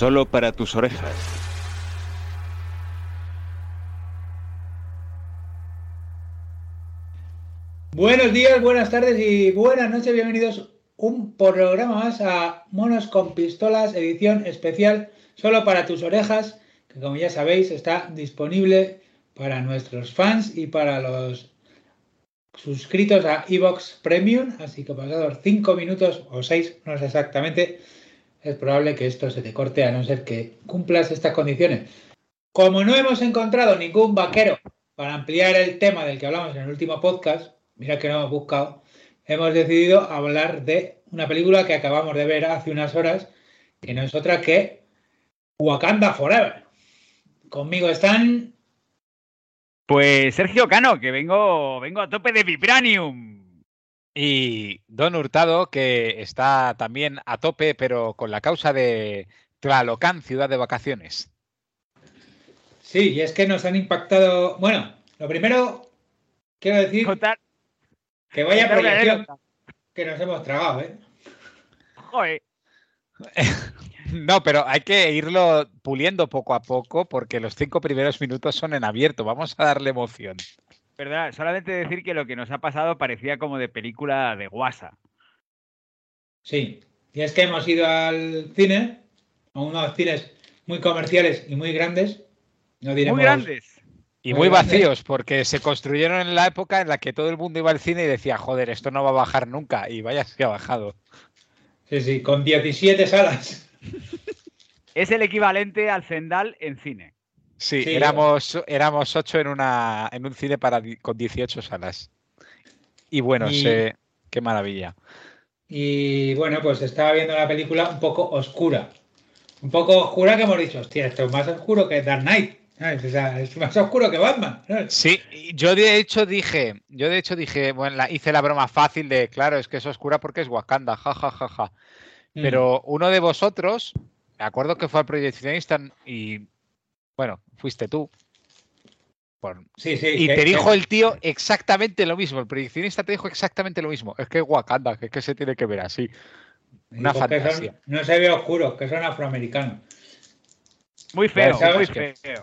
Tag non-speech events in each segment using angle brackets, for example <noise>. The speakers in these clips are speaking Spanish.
Solo para tus orejas. Buenos días, buenas tardes y buenas noches. Bienvenidos un programa más a Monos con Pistolas, edición especial solo para tus orejas, que como ya sabéis está disponible para nuestros fans y para los suscritos a Evox Premium. Así que pasados 5 minutos o 6, no sé exactamente, es probable que esto se te corte a no ser que cumplas estas condiciones. Como no hemos encontrado ningún vaquero para ampliar el tema del que hablamos en el último podcast, mira que no hemos buscado, hemos decidido hablar de una película que acabamos de ver hace unas horas, que no es otra que Wakanda Forever. Conmigo están. Pues Sergio Cano, que vengo, vengo a tope de Vibranium. Y Don Hurtado, que está también a tope, pero con la causa de Tlalocan, ciudad de vacaciones. Sí, y es que nos han impactado. Bueno, lo primero, quiero decir. Que vaya proyección que nos hemos tragado, ¿eh? Joder. <laughs> No, pero hay que irlo puliendo poco a poco porque los cinco primeros minutos son en abierto. Vamos a darle emoción. Verdad, solamente decir que lo que nos ha pasado parecía como de película de guasa. Sí, y es que hemos ido al cine, a unos cines muy comerciales y muy grandes. No diremos, Muy grandes. Y Muy vacíos, porque se construyeron en la época en la que todo el mundo iba al cine y decía, joder, esto no va a bajar nunca. Y vaya si ha bajado. Sí, sí, con 17 salas. Es el equivalente al Zendal en cine. Sí, Sí, éramos, éramos ocho en, una, en un cine para, con 18 salas. Y bueno, Y- qué maravilla. Y bueno, pues estaba viendo la película un poco oscura. Un poco oscura que hemos dicho, hostia, esto es más oscuro que Dark Knight. ¿sabes? O sea, es más oscuro que Batman. ¿sabes? Sí, yo de hecho dije, yo de hecho dije, bueno, la- hice la broma fácil de, claro, es que es oscura porque es Wakanda, ja, ja, ja, ja. Mm. Pero uno de vosotros, me acuerdo que fue al proyeccionista y, bueno, fuiste tú. Por- Sí, sí. y que- te que- dijo el tío exactamente lo mismo, el proyeccionista te dijo exactamente lo mismo. Es que es Wakanda, que es que se tiene que ver así. Una son- no se ve oscuro, que son afroamericanos. Muy feo, ¿sabes muy feo.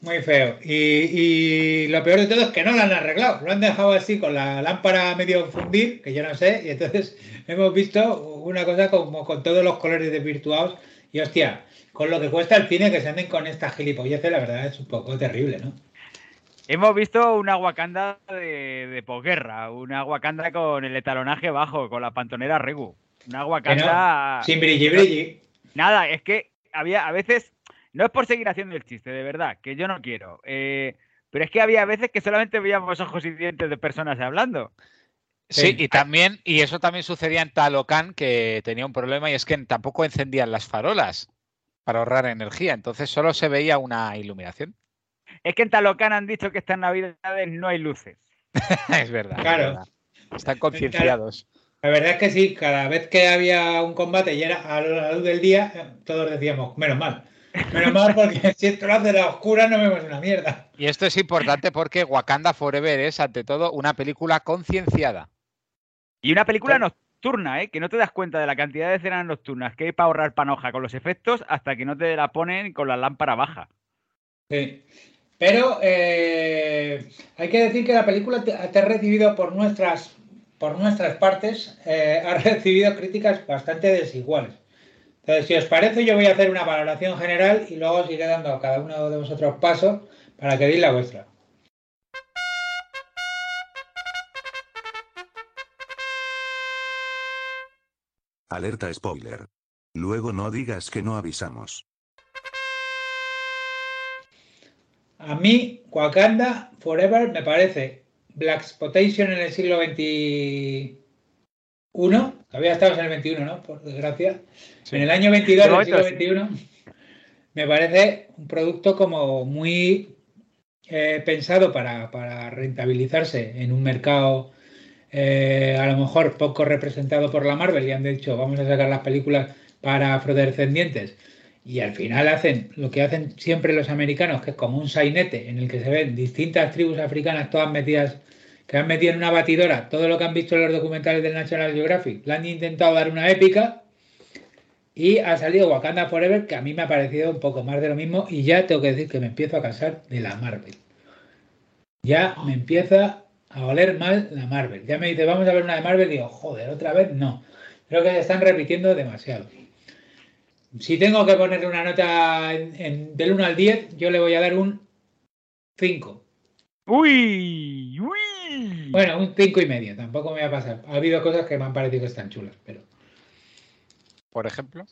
Muy feo. Y, y lo peor de todo es que no lo han arreglado. Lo han dejado así con la lámpara medio fundir, que yo no sé. Y entonces <laughs> hemos visto una cosa como con todos los colores desvirtuados. Y hostia, con lo que cuesta el cine que se anden con estas gilipolleces, la verdad es un poco terrible, ¿no? Hemos visto una Wakanda de, de posguerra, una Wakanda con el etalonaje bajo, con la pantonera Regu. Una Wakanda. Sin brilli brilli. Nada, es que había a veces. No es por seguir haciendo el chiste, de verdad, que yo no quiero. eh, pero es que había veces que solamente veíamos ojos y dientes de personas hablando. Sí, y también, y eso también sucedía en Talocan, que tenía un problema y es que tampoco encendían las farolas para ahorrar energía, entonces solo se veía una iluminación. Es que en Talocan han dicho que estas navidades no hay luces. <laughs> es verdad. es Claro. verdad. Están concienciados. La verdad es que sí, cada vez que había un combate y era a la luz del día, todos decíamos, menos mal. Menos mal porque <laughs> si esto lo hace la oscura no vemos una mierda. Y esto es importante porque Wakanda Forever es, ante todo, una película concienciada. Y una película nocturna, ¿eh? Que no te das cuenta de la cantidad de escenas nocturnas que hay para ahorrar panoja con los efectos hasta que no te la ponen con la lámpara baja. Sí. Pero eh, hay que decir que la película te, te ha recibido por nuestras, por nuestras partes, eh, <laughs> ha recibido críticas bastante desiguales. Entonces, si os parece, yo voy a hacer una valoración general y luego os iré dando a cada uno de vosotros paso para que deis la vuestra. Alerta spoiler. Luego no digas que no avisamos. A mí, Wakanda Forever me parece Black Spotation en el siglo XXI. Todavía estamos en el XXI, ¿no? Por desgracia. Sí. En el año 22 De del siglo XXI me parece un producto como muy eh, pensado para, para rentabilizarse en un mercado eh, a lo mejor poco representado por la Marvel y han dicho vamos a sacar las películas para afrodescendientes y al final hacen lo que hacen siempre los americanos que es como un sainete en el que se ven distintas tribus africanas todas metidas que han metido en una batidora todo lo que han visto en los documentales del National Geographic le han intentado dar una épica y ha salido Wakanda Forever, que a mí me ha parecido un poco más de lo mismo. Y ya tengo que decir que me empiezo a cansar de la Marvel. Ya me empieza a oler mal la Marvel. Ya me dice, vamos a ver una de Marvel. Y digo, joder, otra vez no. Creo que se están repitiendo demasiado. Si tengo que ponerle una nota en- en- del 1 al 10, yo le voy a dar un 5. Uy, uy. Bueno, un 5 y medio. Tampoco me va a pasar. Ha habido cosas que me han parecido que están chulas, pero. Por ejemplo.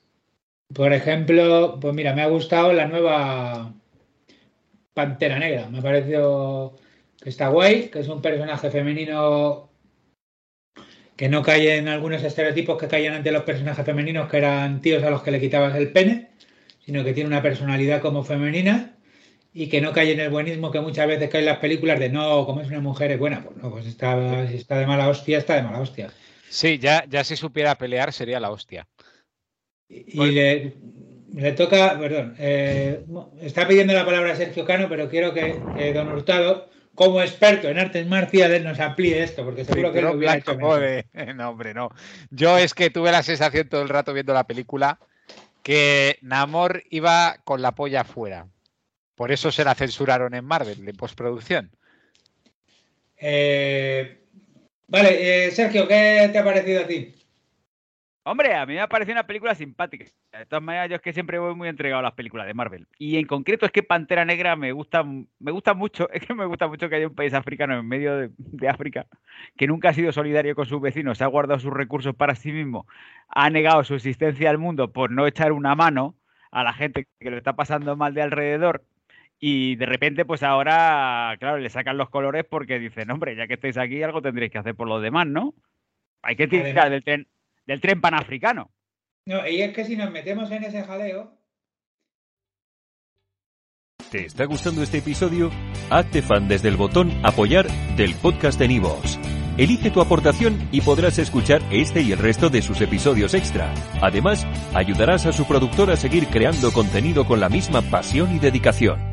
Por ejemplo, pues mira, me ha gustado la nueva Pantera Negra. Me ha parecido que está guay, que es un personaje femenino que no cae en algunos estereotipos que caían ante los personajes femeninos, que eran tíos a los que le quitabas el pene, sino que tiene una personalidad como femenina y que no cae en el buenismo que muchas veces cae en las películas de no, como es una mujer es buena. Pues no, pues está, si está de mala hostia, está de mala hostia. Sí, ya, ya si supiera pelear sería la hostia. Y le, le toca, perdón, eh, está pidiendo la palabra Sergio Cano, pero quiero que, que don Hurtado, como experto en artes marciales, nos amplíe esto, porque seguro que lo hubiera <laughs> hecho joder. <laughs> No, hombre, no. Yo es que tuve la sensación todo el rato viendo la película que Namor iba con la polla afuera. Por eso se la censuraron en Marvel, en postproducción. Eh, vale, eh, Sergio, ¿qué te ha parecido a ti? Hombre, a mí me ha parecido una película simpática. De todas maneras, yo es que siempre voy muy entregado a las películas de Marvel. Y en concreto es que Pantera Negra me gusta, me gusta mucho, <laughs> es que me gusta mucho que haya un país africano en medio de, de África que nunca ha sido solidario con sus vecinos, se ha guardado sus recursos para sí mismo, ha negado su existencia al mundo por no echar una mano a la gente que lo está pasando mal de alrededor. Y de repente, pues ahora, claro, le sacan los colores porque dicen, hombre, ya que estáis aquí, algo tendréis que hacer por los demás, ¿no? Hay que tirar Además- del tren, del tren panafricano. No, y es que si nos metemos en ese jaleo, ¿Te está gustando este episodio? Hazte fan desde el botón Apoyar del podcast de Nivos. Elige tu aportación y podrás escuchar este y el resto de sus episodios extra. Además, ayudarás a su productor a seguir creando contenido con la misma pasión y dedicación.